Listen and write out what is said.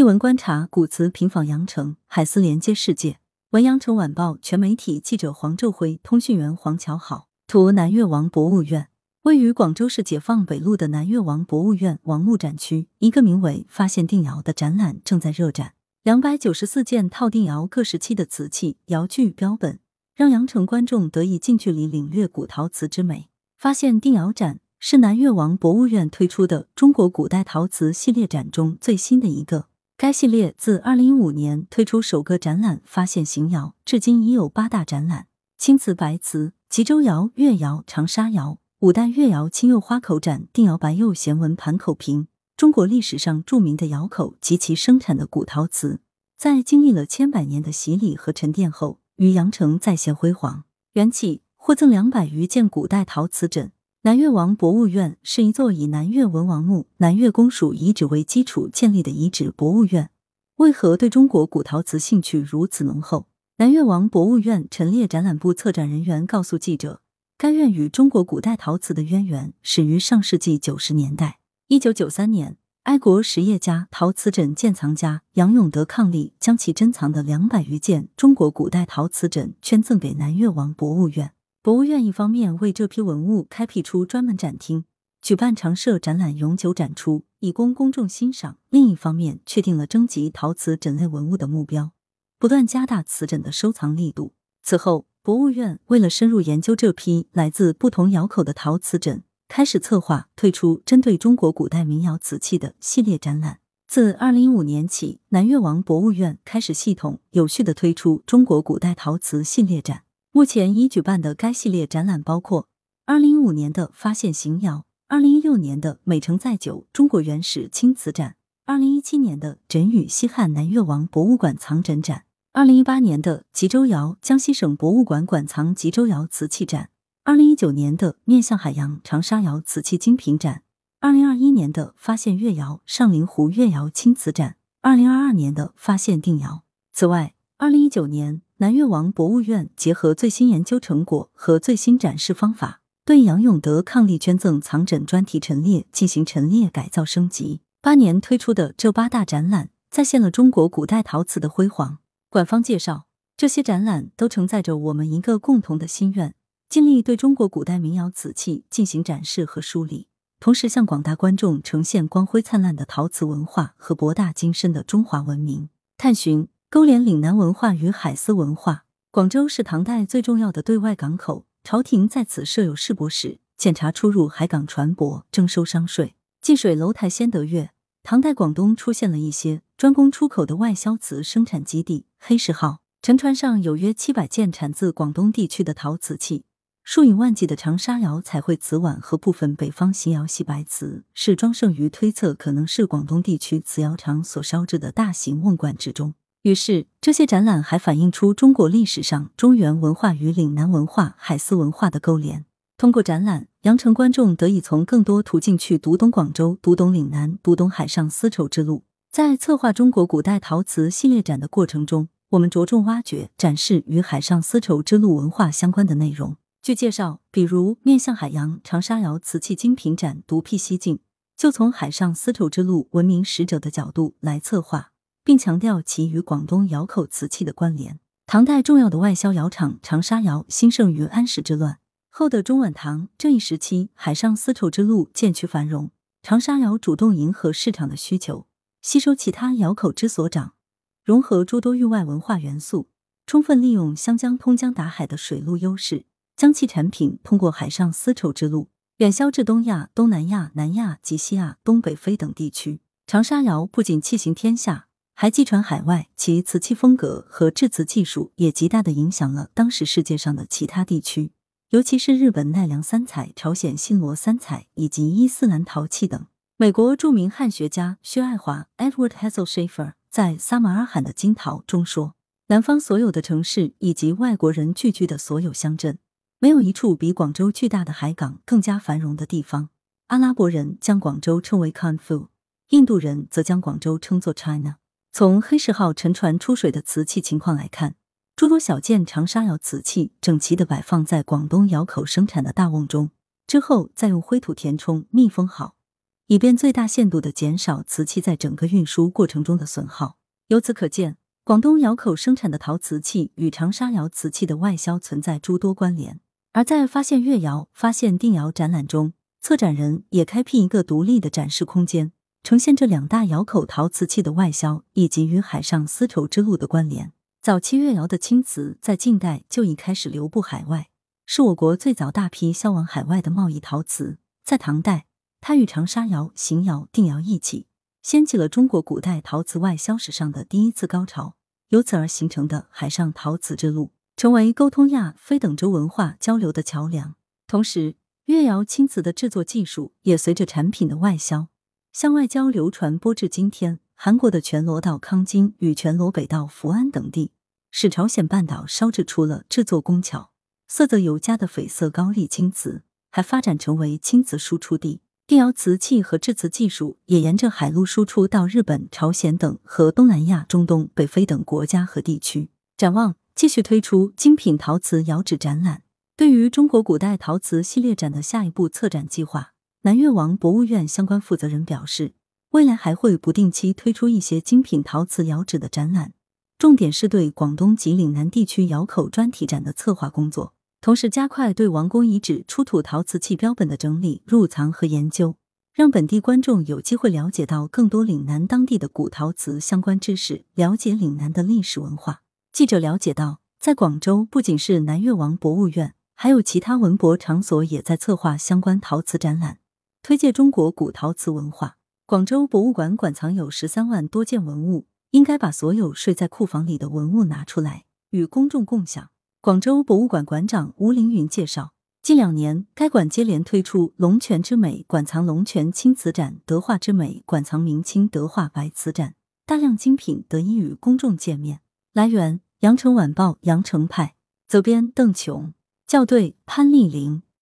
一文观察古瓷频访羊城，海丝连接世界。文阳城晚报全媒体记者黄昼辉，通讯员黄乔好。图南越王博物院位于广州市解放北路的南越王博物院王墓展区，一个名为“发现定窑”的展览正在热展。两百九十四件套定窑各时期的瓷器、窑具标本，让羊城观众得以近距离领略古陶瓷之美。发现定窑展是南越王博物院推出的中国古代陶瓷系列展中最新的一个。该系列自二零一五年推出首个展览“发现邢窑”，至今已有八大展览：青瓷、白瓷、吉州窑、越窑、长沙窑、五代越窑青釉花口盏、定窑白釉弦纹盘口瓶，中国历史上著名的窑口及其生产的古陶瓷，在经历了千百年的洗礼和沉淀后，于阳城再现辉煌。缘起获赠两百余件古代陶瓷枕。南越王博物院是一座以南越文王墓、南越公署遗址为基础建立的遗址博物院。为何对中国古陶瓷兴趣如此浓厚？南越王博物院陈列展览部策展人员告诉记者，该院与中国古代陶瓷的渊源始于上世纪九十年代。一九九三年，爱国实业家、陶瓷枕鉴藏家杨永德伉俪将其珍藏的两百余件中国古代陶瓷枕捐赠给南越王博物院。博物院一方面为这批文物开辟出专门展厅，举办常设展览永久展出，以供公众欣赏；另一方面确定了征集陶瓷枕类文物的目标，不断加大瓷枕的收藏力度。此后，博物院为了深入研究这批来自不同窑口的陶瓷枕，开始策划推出针对中国古代民窑瓷器的系列展览。自二零一五年起，南越王博物院开始系统有序的推出中国古代陶瓷系列展。目前已举办的该系列展览包括：二零一五年的发现邢窑，二零一六年的美城载酒中国原始青瓷展，二零一七年的枕与西汉南越王博物馆藏枕展，二零一八年的吉州窑江西省博物馆馆藏吉州窑瓷器展，二零一九年的面向海洋长沙窑瓷器精品展，二零二一年的发现越窑上林湖越窑青瓷展，二零二二年的发现定窑。此外，二零一九年。南越王博物院结合最新研究成果和最新展示方法，对杨永德伉俪捐赠藏枕专题陈列进行陈列改造升级。八年推出的这八大展览，再现了中国古代陶瓷的辉煌。馆方介绍，这些展览都承载着我们一个共同的心愿，尽力对中国古代民窑瓷器进行展示和梳理，同时向广大观众呈现光辉灿烂的陶瓷文化和博大精深的中华文明。探寻。勾连岭南文化与海丝文化，广州是唐代最重要的对外港口，朝廷在此设有市舶使，检查出入海港船舶，征收商税。近水楼台先得月，唐代广东出现了一些专供出口的外销瓷生产基地。黑石号沉船上有约七百件产自广东地区的陶瓷器，数以万计的长沙窑彩绘瓷碗和部分北方邢窑细白瓷，是庄胜于推测可能是广东地区瓷窑厂所烧制的大型瓮罐之中。于是，这些展览还反映出中国历史上中原文化与岭南文化、海丝文化的勾连。通过展览，羊城观众得以从更多途径去读懂广州、读懂岭南、读懂海上丝绸之路。在策划中国古代陶瓷系列展的过程中，我们着重挖掘、展示与海上丝绸之路文化相关的内容。据介绍，比如面向海洋长沙窑瓷器精品展独辟蹊径，就从海上丝绸之路文明使者的角度来策划。并强调其与广东窑口瓷器的关联。唐代重要的外销窑厂长沙窑兴盛于安史之乱后的中晚唐这一时期，海上丝绸之路渐趋繁荣。长沙窑主动迎合市场的需求，吸收其他窑口之所长，融合诸多域外文化元素，充分利用湘江通江达海的水路优势，将其产品通过海上丝绸之路远销至东亚、东南亚、南亚及西亚、东北非等地区。长沙窑不仅器行天下。还寄传海外，其瓷器风格和制瓷技术也极大的影响了当时世界上的其他地区，尤其是日本奈良三彩、朝鲜新罗三彩以及伊斯兰陶器等。美国著名汉学家薛爱华 （Edward Hassel Schaefer） 在《撒马尔罕的金陶》中说：“南方所有的城市以及外国人聚居的所有乡镇，没有一处比广州巨大的海港更加繁荣的地方。”阿拉伯人将广州称为 Khanfu，印度人则将广州称作 China。从黑石号沉船出水的瓷器情况来看，诸多小件长沙窑瓷器整齐的摆放在广东窑口生产的大瓮中，之后再用灰土填充密封好，以便最大限度的减少瓷器在整个运输过程中的损耗。由此可见，广东窑口生产的陶瓷器与长沙窑瓷器的外销存在诸多关联。而在发现越窑、发现定窑展览中，策展人也开辟一个独立的展示空间，呈现这两大窑口陶瓷器的外销以及与海上丝绸之路的关联。早期越窑的青瓷在近代就已开始流布海外，是我国最早大批销往海外的贸易陶瓷。在唐代。它与长沙窑、邢窑、定窑一起，掀起了中国古代陶瓷外销史上的第一次高潮。由此而形成的海上陶瓷之路，成为沟通亚非等洲文化交流的桥梁。同时，越窑青瓷的制作技术也随着产品的外销向外交流传播至今天。韩国的全罗道康津与全罗北道福安等地，使朝鲜半岛烧制出了制作工巧、色泽尤佳的绯色高丽青瓷，还发展成为青瓷输出地。定窑瓷器和制瓷技术也沿着海路输出到日本、朝鲜等和东南亚、中东、北非等国家和地区。展望继续推出精品陶瓷窑址展览。对于中国古代陶瓷系列展的下一步策展计划，南越王博物院相关负责人表示，未来还会不定期推出一些精品陶瓷窑址的展览，重点是对广东及岭南地区窑口专题展的策划工作。同时，加快对王宫遗址出土陶瓷器标本的整理、入藏和研究，让本地观众有机会了解到更多岭南当地的古陶瓷相关知识，了解岭南的历史文化。记者了解到，在广州，不仅是南越王博物院，还有其他文博场所也在策划相关陶瓷展览，推介中国古陶瓷文化。广州博物馆馆藏有十三万多件文物，应该把所有睡在库房里的文物拿出来，与公众共享。广州博物馆馆长吴凌云介绍，近两年该馆接连推出“龙泉之美”馆藏龙泉青瓷展、“德化之美”馆藏明清德化白瓷展，大量精品得以与公众见面。来源：羊城晚报羊城派，责编：邓琼，校对：潘丽玲。